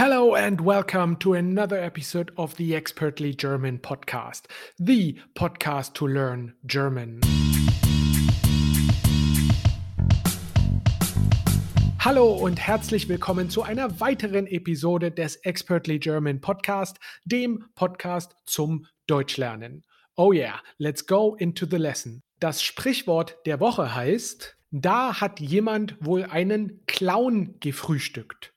Hello and welcome to another episode of the Expertly German podcast, the podcast to learn German. Hallo und herzlich willkommen zu einer weiteren Episode des Expertly German Podcast, dem Podcast zum Deutschlernen. Oh yeah, let's go into the lesson. Das Sprichwort der Woche heißt, da hat jemand wohl einen Clown gefrühstückt.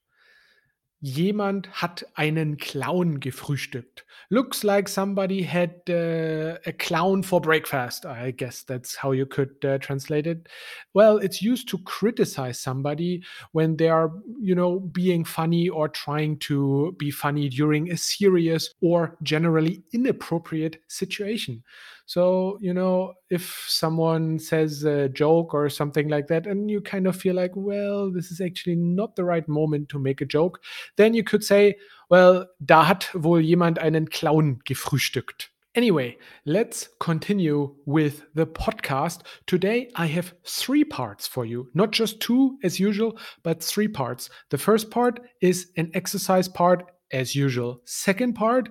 Jemand hat einen Clown gefrühstückt. Looks like somebody had uh, a clown for breakfast. I guess that's how you could uh, translate it. Well, it's used to criticize somebody when they are, you know, being funny or trying to be funny during a serious or generally inappropriate situation. So, you know, if someone says a joke or something like that, and you kind of feel like, well, this is actually not the right moment to make a joke, then you could say, well, da hat wohl jemand einen Clown gefrühstückt. Anyway, let's continue with the podcast. Today I have three parts for you, not just two as usual, but three parts. The first part is an exercise part as usual. Second part,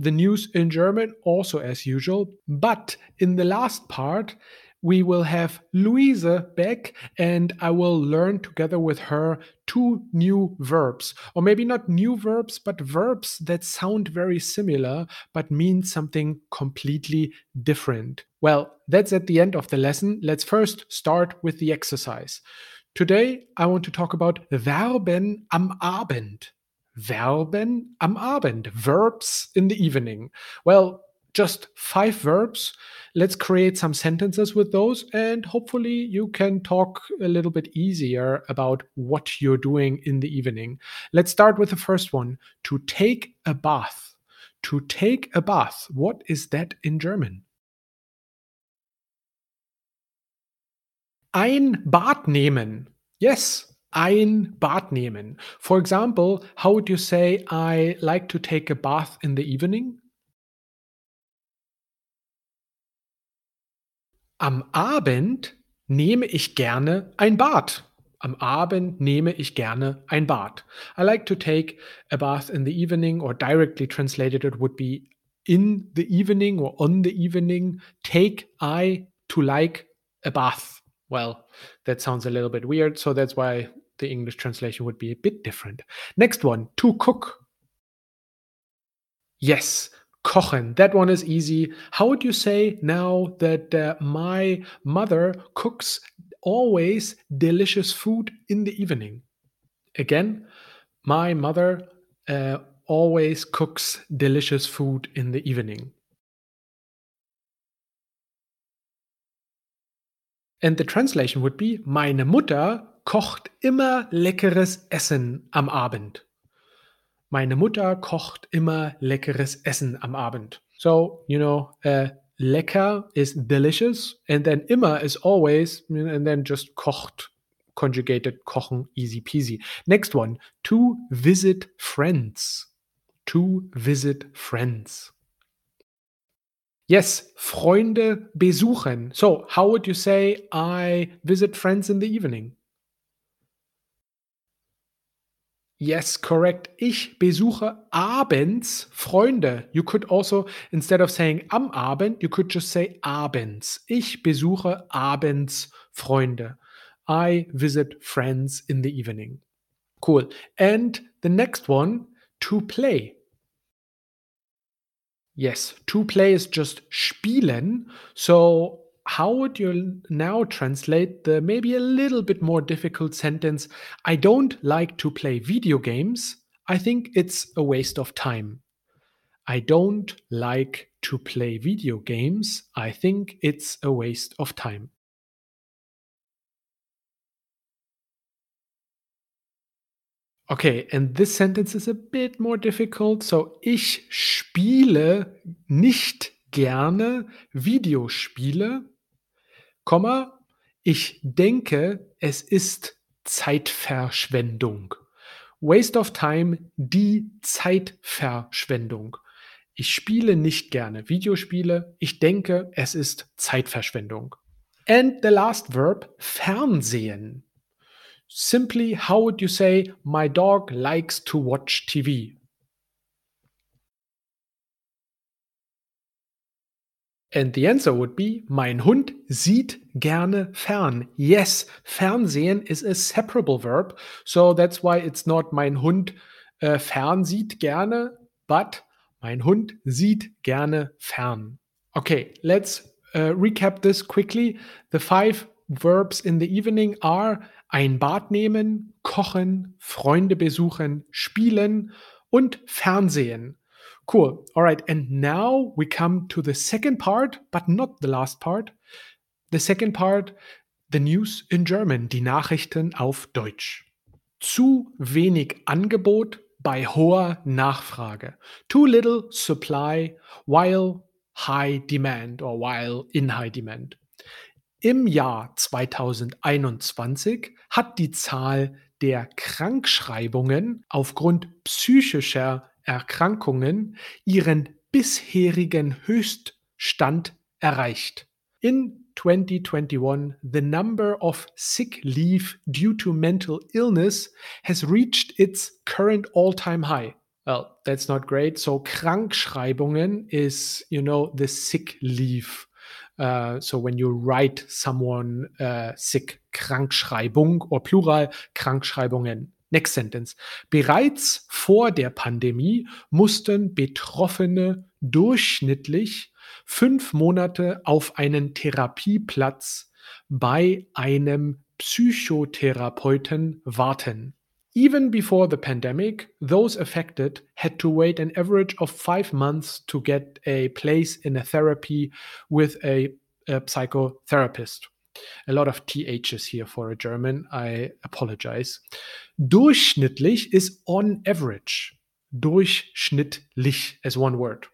the news in German, also as usual. But in the last part, we will have Louise back and I will learn together with her two new verbs. Or maybe not new verbs, but verbs that sound very similar but mean something completely different. Well, that's at the end of the lesson. Let's first start with the exercise. Today, I want to talk about Verben am Abend. Verben am Abend, verbs in the evening. Well, just five verbs. Let's create some sentences with those, and hopefully, you can talk a little bit easier about what you're doing in the evening. Let's start with the first one to take a bath. To take a bath. What is that in German? Ein Bad nehmen. Yes, ein Bad nehmen. For example, how would you say, I like to take a bath in the evening? Am Abend nehme ich gerne ein Bad. Am Abend nehme ich gerne ein Bad. I like to take a bath in the evening, or directly translated, it would be in the evening or on the evening. Take I to like a bath. Well, that sounds a little bit weird, so that's why the English translation would be a bit different. Next one, to cook. Yes, kochen. That one is easy. How would you say now that uh, my mother cooks always delicious food in the evening? Again, my mother uh, always cooks delicious food in the evening. And the translation would be Meine Mutter kocht immer leckeres Essen am Abend. Meine Mutter kocht immer leckeres Essen am Abend. So, you know, uh, lecker is delicious, and then immer is always, and then just kocht, conjugated kochen, easy peasy. Next one, to visit friends. To visit friends. Yes, Freunde besuchen. So, how would you say I visit friends in the evening? Yes, correct. Ich besuche abends Freunde. You could also, instead of saying am Abend, you could just say abends. Ich besuche abends Freunde. I visit friends in the evening. Cool. And the next one, to play. Yes, to play is just spielen. So how would you now translate the maybe a little bit more difficult sentence? I don't like to play video games. I think it's a waste of time. I don't like to play video games. I think it's a waste of time. Okay, and this sentence is a bit more difficult. So, ich spiele nicht gerne Videospiele. Komma, ich denke, es ist Zeitverschwendung. Waste of time, die Zeitverschwendung. Ich spiele nicht gerne Videospiele. Ich denke, es ist Zeitverschwendung. And the last verb, Fernsehen. Simply, how would you say, my dog likes to watch TV? And the answer would be, mein Hund sieht gerne fern. Yes, Fernsehen is a separable verb. So that's why it's not mein Hund äh, fern sieht gerne, but mein Hund sieht gerne fern. Okay, let's uh, recap this quickly. The five verbs in the evening are ein Bad nehmen, kochen, Freunde besuchen, spielen und Fernsehen. Cool. All right. And now we come to the second part, but not the last part. The second part, the news in German, die Nachrichten auf Deutsch. Zu wenig Angebot bei hoher Nachfrage. Too little supply while high demand or while in high demand. Im Jahr 2021 hat die Zahl der Krankschreibungen aufgrund psychischer Erkrankungen ihren bisherigen Höchststand erreicht. In 2021, the number of sick leave due to mental illness has reached its current all-time high. Well, that's not great. So Krankschreibungen is, you know, the sick leave. Uh, so when you write someone uh, sick, Krankschreibung or plural Krankschreibungen. Next sentence. Bereits vor der Pandemie mussten Betroffene durchschnittlich fünf Monate auf einen Therapieplatz bei einem Psychotherapeuten warten. Even before the pandemic, those affected had to wait an average of five months to get a place in a therapy with a, a psychotherapist. A lot of THs here for a German. I apologize. Durchschnittlich is on average. Durchschnittlich as one word.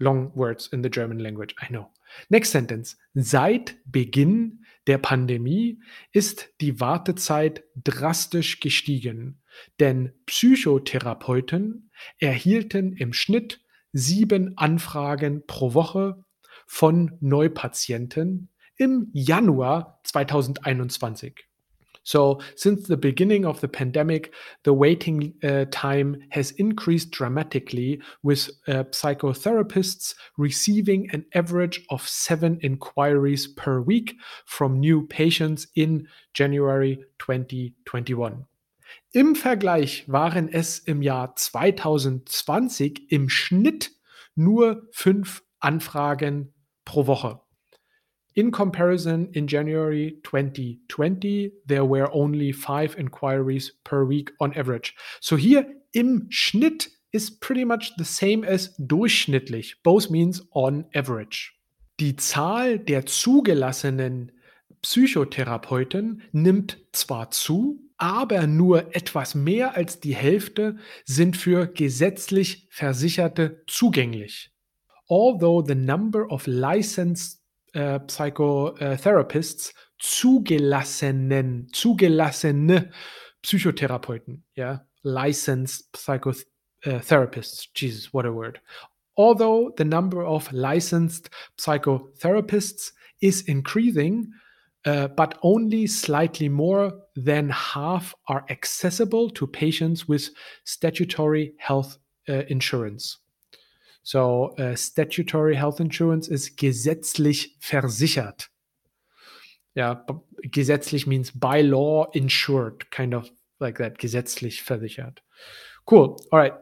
Long words in the German language, I know. Next sentence. Seit Beginn der Pandemie ist die Wartezeit drastisch gestiegen, denn Psychotherapeuten erhielten im Schnitt sieben Anfragen pro Woche von Neupatienten im Januar 2021. So, since the beginning of the pandemic, the waiting uh, time has increased dramatically, with uh, psychotherapists receiving an average of seven inquiries per week from new patients in January 2021. Im Vergleich waren es im Jahr 2020 im Schnitt nur fünf Anfragen pro Woche. In comparison, in January 2020, there were only five inquiries per week on average. So here im Schnitt is pretty much the same as durchschnittlich. Both means on average. Die Zahl der zugelassenen Psychotherapeuten nimmt zwar zu, aber nur etwas mehr als die Hälfte sind für gesetzlich Versicherte zugänglich. Although the number of licensed äh, Psychotherapists zugelassenen, zugelassene Psychotherapeuten, ja, licensed psychotherapists. Jesus, what a word. Although the number of licensed psychotherapists is increasing, uh, but only slightly more than half are accessible to patients with statutory health uh, insurance. So, uh, statutory health insurance is gesetzlich versichert. Yeah, gesetzlich means by law insured, kind of like that, gesetzlich versichert. Cool. All right.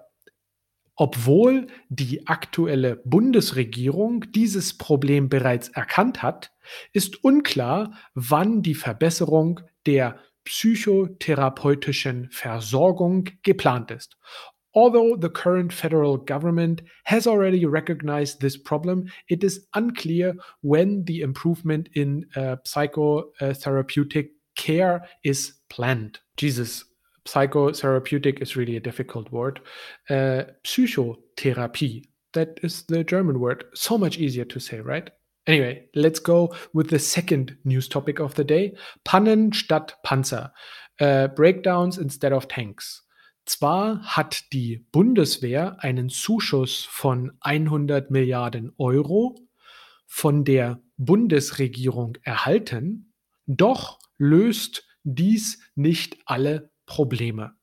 Obwohl die aktuelle Bundesregierung dieses Problem bereits erkannt hat, ist unklar, wann die Verbesserung der psychotherapeutischen Versorgung geplant ist. Although the current federal government has already recognized this problem, it is unclear when the improvement in uh, psychotherapeutic care is planned. Jesus, psychotherapeutic is really a difficult word. Uh, psychotherapy, that is the German word. So much easier to say, right? Anyway, let's go with the second news topic of the day Pannen statt Panzer. Uh, breakdowns instead of tanks. Zwar hat die Bundeswehr einen Zuschuss von 100 Milliarden Euro von der Bundesregierung erhalten, doch löst dies nicht alle Probleme.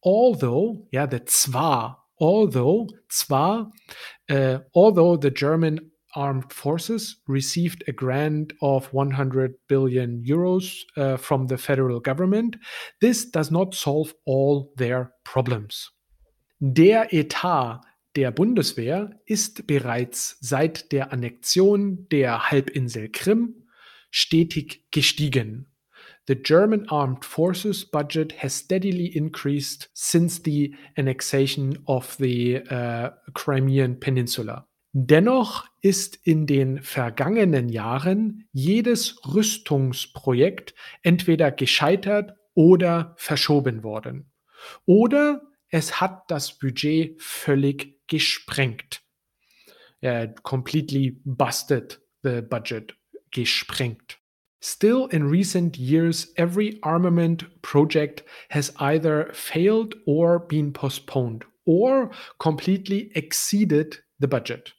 Although, ja, der zwar, although, zwar, uh, although the German armed forces received a grant of 100 billion euros uh, from the federal government, this does not solve all their problems. Der Etat der Bundeswehr ist bereits seit der Annexion der Halbinsel Krim stetig gestiegen. The German armed forces budget has steadily increased since the annexation of the uh, Crimean Peninsula. Dennoch ist in den vergangenen Jahren jedes Rüstungsprojekt entweder gescheitert oder verschoben worden. Oder es hat das Budget völlig gesprengt. Uh, completely busted the budget, gesprengt. Still, in recent years, every armament project has either failed or been postponed or completely exceeded the budget.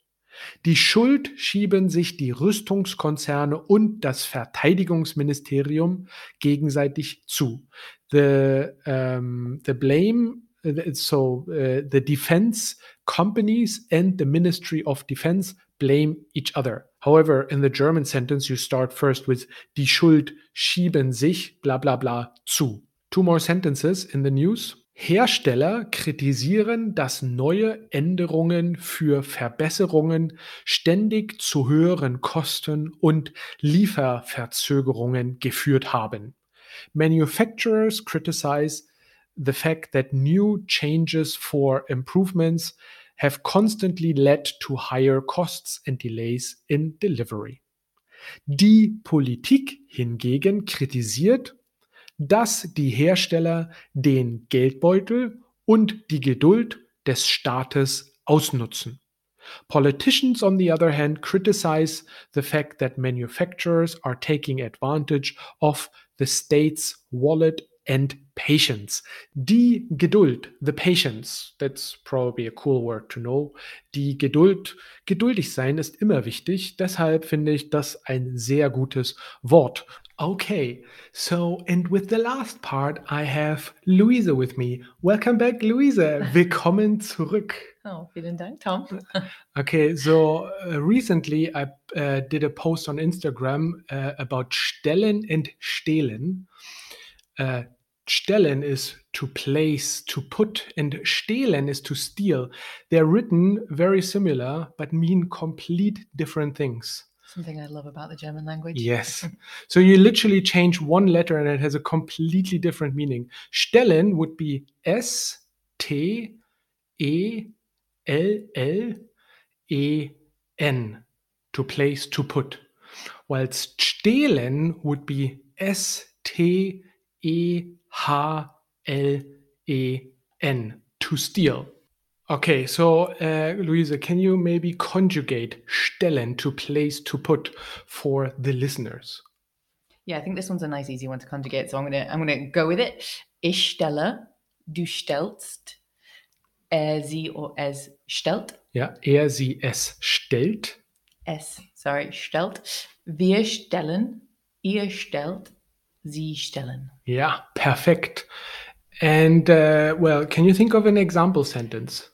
Die Schuld schieben sich die Rüstungskonzerne und das Verteidigungsministerium gegenseitig zu. The, um, the blame so uh, the defense companies and the Ministry of Defense blame each other. However, in the German sentence, you start first with die Schuld schieben sich, bla bla bla, zu. Two more sentences in the news. Hersteller kritisieren, dass neue Änderungen für Verbesserungen ständig zu höheren Kosten und Lieferverzögerungen geführt haben. Manufacturers criticize the fact that new changes for improvements have constantly led to higher costs and delays in delivery. Die Politik hingegen kritisiert, dass die Hersteller den Geldbeutel und die Geduld des Staates ausnutzen. Politicians, on the other hand, criticize the fact that manufacturers are taking advantage of the state's wallet and patience. Die Geduld, the patience, that's probably a cool word to know. Die Geduld, geduldig sein ist immer wichtig. Deshalb finde ich das ein sehr gutes Wort. Okay, so and with the last part, I have Luisa with me. Welcome back, Luisa. Willkommen zurück. Oh, vielen Dank, Tom. okay, so uh, recently I uh, did a post on Instagram uh, about stellen and stehlen. Uh, stellen is to place, to put, and stehlen is to steal. They're written very similar, but mean complete different things. Something I love about the German language. Yes. so you literally change one letter and it has a completely different meaning. Stellen would be S T E L L E N to place, to put. Whilst stehlen would be S T E H L E N to steal. Okay, so uh, Luisa, can you maybe conjugate stellen to place to put for the listeners? Yeah, I think this one's a nice, easy one to conjugate. So I'm gonna I'm gonna go with it. Ich stelle, du stellst, er, sie oder es stellt. Ja, er, sie, es stellt. Es, sorry, stellt. Wir stellen, ihr stellt, sie stellen. Ja, perfekt. And uh, well, can you think of an example sentence?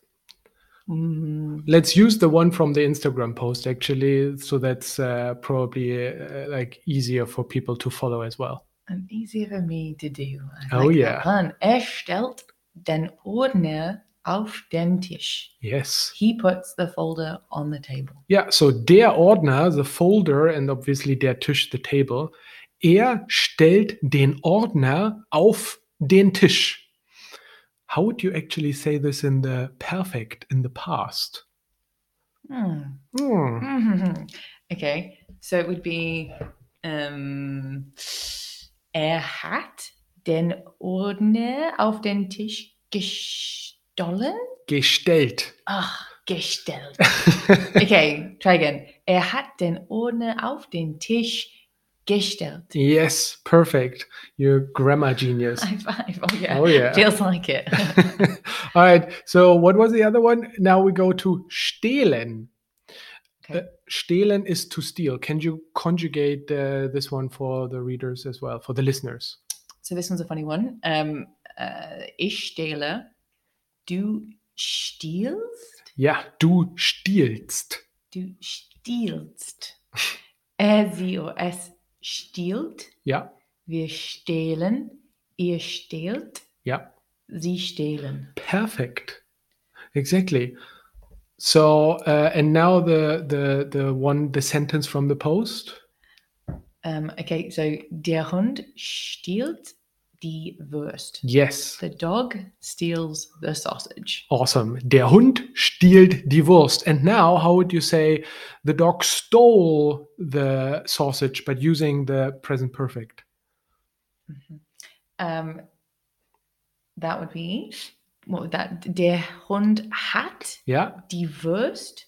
Mm, Let's use the one from the Instagram post actually, so that's uh, probably uh, like easier for people to follow as well. and easier for me to do. I Oh, like yeah. one. Er stellt den Ordner auf den Tisch. Yes. He puts the folder on the table. Yeah, so der Ordner, the folder, and obviously der Tisch, the table, er stellt den Ordner auf den Tisch. How would you actually say this in the perfect, in the past? Hmm. Hmm. okay, so it would be um, er hat den Ordner auf den Tisch gestohlen. Gestellt. Ach, gestellt. Okay, try again. Er hat den Ordner auf den Tisch gestellt. yes, perfect. You're grammar genius. High five. Oh yeah. Oh, yeah. Feels like it. All right. So, what was the other one? Now we go to stehlen. Okay. Uh, stehlen is to steal. Can you conjugate uh, this one for the readers as well, for the listeners? so this one's a funny one. Um, uh, ich stehle, du stiehlst, Ja, du stiehlst. du stiehlst. Er, es stiehlt, Ja, wir stehlen, ihr stehlt, ja. sie stehlen. Perfect. Exactly. So, uh, and now the the the one the sentence from the post. Um, okay, so der Hund stiehlt die Wurst. Yes. The dog steals the sausage. Awesome. Der Hund stiehlt die Wurst. And now, how would you say the dog stole the sausage, but using the present perfect? Um, that would be what would that? Der Hund hat yeah. die Wurst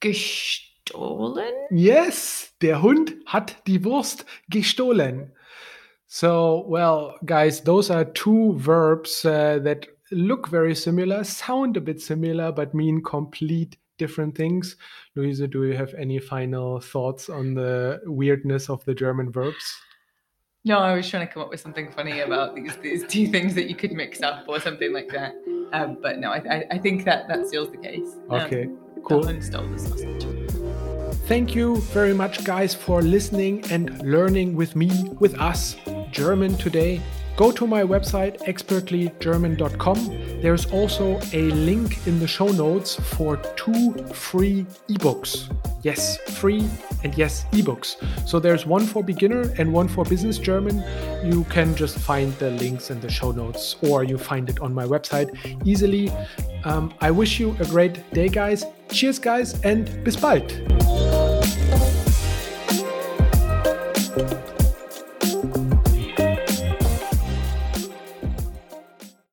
gestohlen. Yes, der Hund hat die Wurst gestohlen. So, well, guys, those are two verbs uh, that look very similar, sound a bit similar, but mean complete different things. Luisa, do you have any final thoughts on the weirdness of the German verbs? No, I was trying to come up with something funny about these these two things that you could mix up or something like that. Um, but no, I, I, I think that that seals the case. Um, Okay, The cool. Stole the sausage. Thank you very much, guys, for listening and learning with me, with us, German today. Go to my website, expertlygerman.com. There's also a link in the show notes for two free ebooks. Yes, free and yes, ebooks. So there's one for beginner and one for business German. You can just find the links in the show notes or you find it on my website easily. Um, I wish you a great day, guys. Cheers, guys, and bis bald.